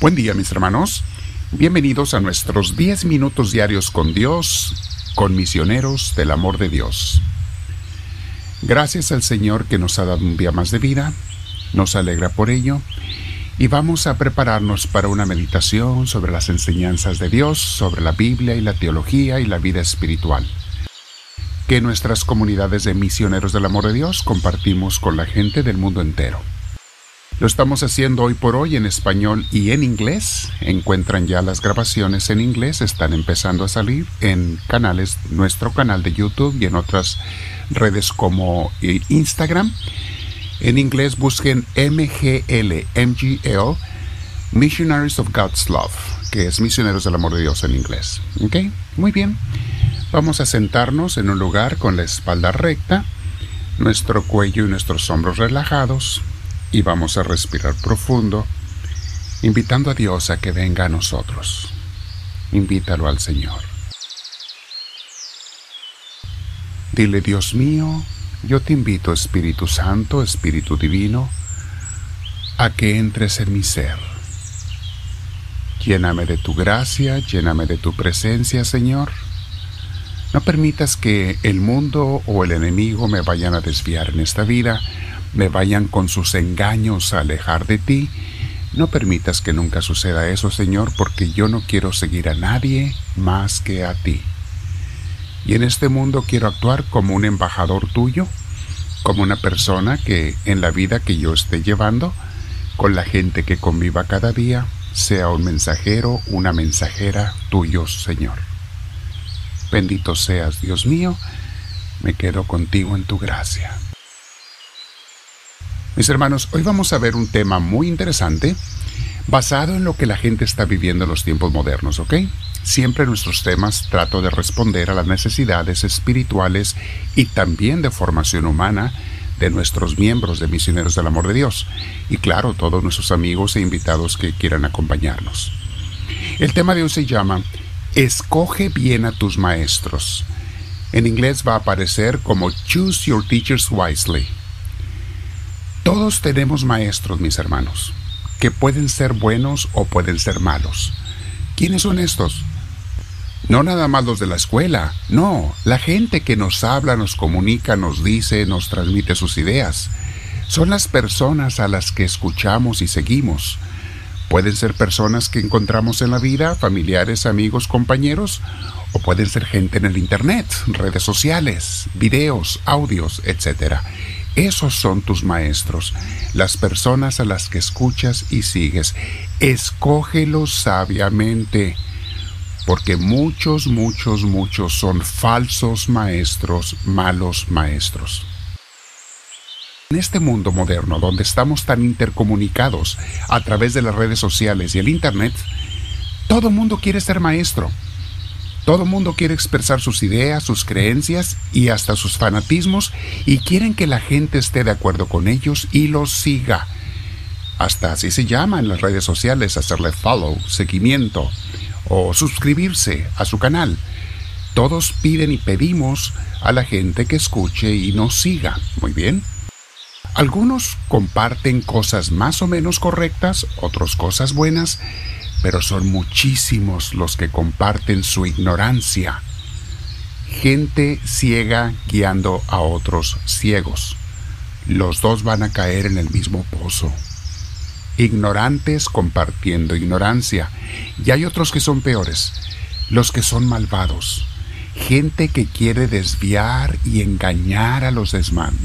Buen día mis hermanos. Bienvenidos a nuestros 10 minutos diarios con Dios, con misioneros del amor de Dios. Gracias al Señor que nos ha dado un día más de vida, nos alegra por ello y vamos a prepararnos para una meditación sobre las enseñanzas de Dios, sobre la Biblia y la teología y la vida espiritual que nuestras comunidades de misioneros del amor de Dios compartimos con la gente del mundo entero. Lo estamos haciendo hoy por hoy en español y en inglés. Encuentran ya las grabaciones en inglés, están empezando a salir en canales, nuestro canal de YouTube y en otras redes como eh, Instagram. En inglés busquen MGL, MGL, Missionaries of God's Love, que es Misioneros del Amor de Dios en inglés. Muy bien. Vamos a sentarnos en un lugar con la espalda recta, nuestro cuello y nuestros hombros relajados y vamos a respirar profundo, invitando a Dios a que venga a nosotros. Invítalo al Señor. Dile, Dios mío, yo te invito, Espíritu Santo, Espíritu Divino, a que entres en mi ser. Lléname de tu gracia, lléname de tu presencia, Señor. No permitas que el mundo o el enemigo me vayan a desviar en esta vida, me vayan con sus engaños a alejar de ti. No permitas que nunca suceda eso, Señor, porque yo no quiero seguir a nadie más que a ti. Y en este mundo quiero actuar como un embajador tuyo, como una persona que en la vida que yo esté llevando, con la gente que conviva cada día, sea un mensajero, una mensajera tuyo, Señor. Bendito seas, Dios mío, me quedo contigo en tu gracia. Mis hermanos, hoy vamos a ver un tema muy interesante basado en lo que la gente está viviendo en los tiempos modernos, ¿ok? Siempre en nuestros temas trato de responder a las necesidades espirituales y también de formación humana de nuestros miembros de Misioneros del Amor de Dios y claro, todos nuestros amigos e invitados que quieran acompañarnos. El tema de hoy se llama Escoge bien a tus maestros. En inglés va a aparecer como Choose Your Teachers Wisely. Todos tenemos maestros, mis hermanos, que pueden ser buenos o pueden ser malos. ¿Quiénes son estos? No nada más los de la escuela, no, la gente que nos habla, nos comunica, nos dice, nos transmite sus ideas. Son las personas a las que escuchamos y seguimos. Pueden ser personas que encontramos en la vida, familiares, amigos, compañeros, o pueden ser gente en el Internet, redes sociales, videos, audios, etc. Esos son tus maestros, las personas a las que escuchas y sigues. Escógelos sabiamente, porque muchos, muchos, muchos son falsos maestros, malos maestros. En este mundo moderno, donde estamos tan intercomunicados a través de las redes sociales y el Internet, todo mundo quiere ser maestro. Todo mundo quiere expresar sus ideas, sus creencias y hasta sus fanatismos y quieren que la gente esté de acuerdo con ellos y los siga. Hasta así se llama en las redes sociales hacerle follow, seguimiento o suscribirse a su canal. Todos piden y pedimos a la gente que escuche y nos siga. Muy bien. Algunos comparten cosas más o menos correctas, otros cosas buenas, pero son muchísimos los que comparten su ignorancia. Gente ciega guiando a otros ciegos. Los dos van a caer en el mismo pozo. Ignorantes compartiendo ignorancia. Y hay otros que son peores, los que son malvados. Gente que quiere desviar y engañar a los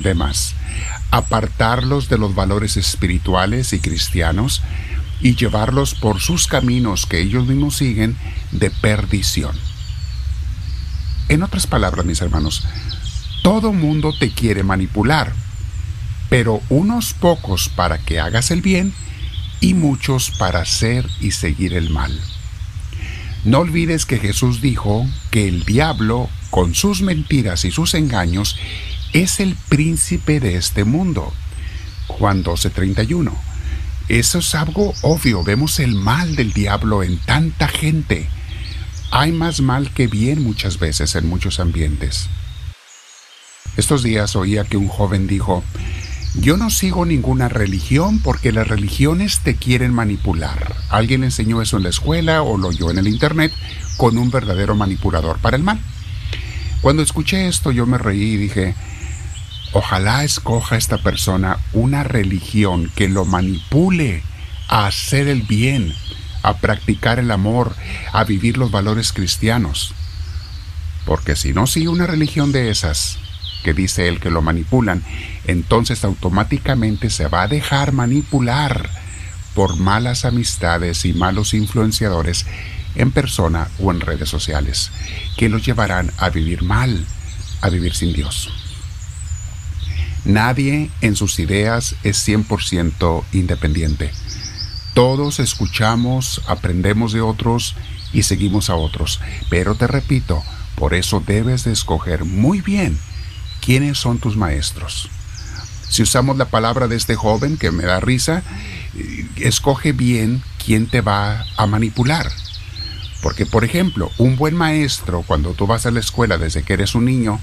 demás, apartarlos de los valores espirituales y cristianos y llevarlos por sus caminos que ellos mismos siguen de perdición. En otras palabras, mis hermanos, todo mundo te quiere manipular, pero unos pocos para que hagas el bien y muchos para hacer y seguir el mal. No olvides que Jesús dijo que el diablo, con sus mentiras y sus engaños, es el príncipe de este mundo. Juan 12:31 eso es algo obvio. Vemos el mal del diablo en tanta gente. Hay más mal que bien muchas veces en muchos ambientes. Estos días oía que un joven dijo, Yo no sigo ninguna religión porque las religiones te quieren manipular. Alguien enseñó eso en la escuela o lo oyó en el internet con un verdadero manipulador para el mal. Cuando escuché esto yo me reí y dije, ojalá escoja esta persona una religión que lo manipule a hacer el bien, a practicar el amor, a vivir los valores cristianos. Porque si no sigue una religión de esas, que dice él que lo manipulan, entonces automáticamente se va a dejar manipular por malas amistades y malos influenciadores en persona o en redes sociales, que los llevarán a vivir mal, a vivir sin Dios. Nadie en sus ideas es 100% independiente. Todos escuchamos, aprendemos de otros y seguimos a otros. Pero te repito, por eso debes de escoger muy bien quiénes son tus maestros. Si usamos la palabra de este joven que me da risa, eh, escoge bien quién te va a manipular. Porque, por ejemplo, un buen maestro, cuando tú vas a la escuela desde que eres un niño,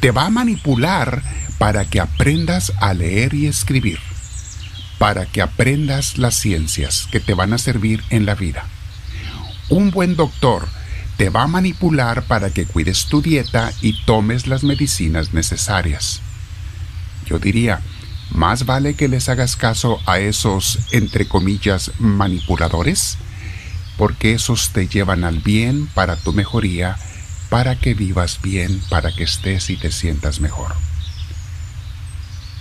te va a manipular para que aprendas a leer y escribir para que aprendas las ciencias que te van a servir en la vida. Un buen doctor te va a manipular para que cuides tu dieta y tomes las medicinas necesarias. Yo diría, más vale que les hagas caso a esos, entre comillas, manipuladores, porque esos te llevan al bien para tu mejoría, para que vivas bien, para que estés y te sientas mejor.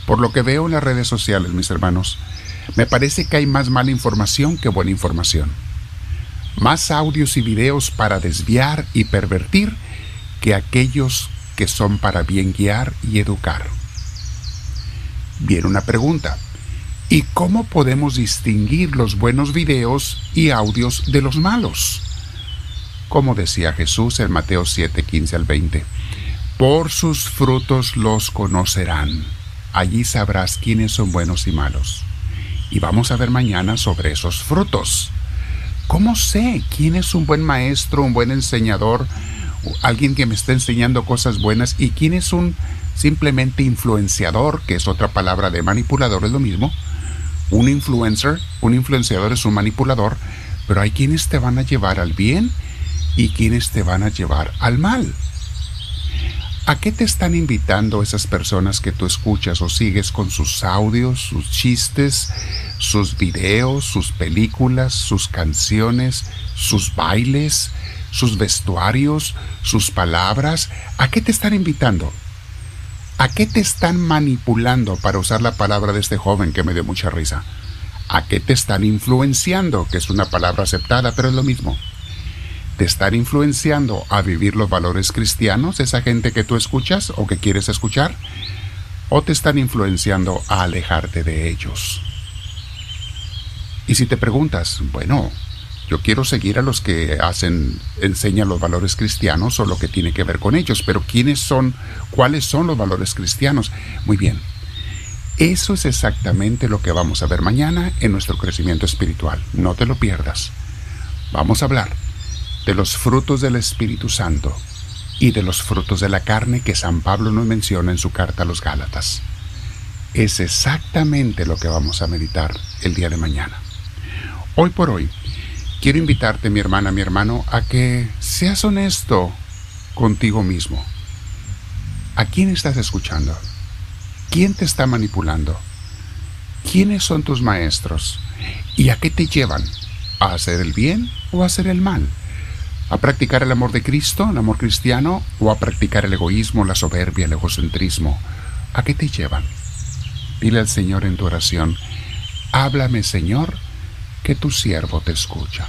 Por lo que veo en las redes sociales, mis hermanos, me parece que hay más mala información que buena información. Más audios y videos para desviar y pervertir que aquellos que son para bien guiar y educar. Viene una pregunta. ¿Y cómo podemos distinguir los buenos videos y audios de los malos? Como decía Jesús en Mateo 7, 15 al 20, por sus frutos los conocerán allí sabrás quiénes son buenos y malos. Y vamos a ver mañana sobre esos frutos. ¿Cómo sé quién es un buen maestro, un buen enseñador, alguien que me está enseñando cosas buenas y quién es un simplemente influenciador, que es otra palabra de manipulador, es lo mismo? Un influencer, un influenciador es un manipulador, pero hay quienes te van a llevar al bien y quienes te van a llevar al mal. ¿A qué te están invitando esas personas que tú escuchas o sigues con sus audios, sus chistes, sus videos, sus películas, sus canciones, sus bailes, sus vestuarios, sus palabras? ¿A qué te están invitando? ¿A qué te están manipulando para usar la palabra de este joven que me dio mucha risa? ¿A qué te están influenciando? Que es una palabra aceptada, pero es lo mismo te están influenciando a vivir los valores cristianos, esa gente que tú escuchas o que quieres escuchar, o te están influenciando a alejarte de ellos. Y si te preguntas, bueno, yo quiero seguir a los que hacen, enseñan los valores cristianos o lo que tiene que ver con ellos, pero ¿quiénes son, cuáles son los valores cristianos? Muy bien. Eso es exactamente lo que vamos a ver mañana en nuestro crecimiento espiritual. No te lo pierdas. Vamos a hablar de los frutos del Espíritu Santo y de los frutos de la carne que San Pablo nos menciona en su carta a los Gálatas. Es exactamente lo que vamos a meditar el día de mañana. Hoy por hoy, quiero invitarte, mi hermana, mi hermano, a que seas honesto contigo mismo. ¿A quién estás escuchando? ¿Quién te está manipulando? ¿Quiénes son tus maestros? ¿Y a qué te llevan? ¿A hacer el bien o a hacer el mal? A practicar el amor de Cristo, el amor cristiano, o a practicar el egoísmo, la soberbia, el egocentrismo. ¿A qué te llevan? Dile al Señor en tu oración, háblame Señor, que tu siervo te escucha.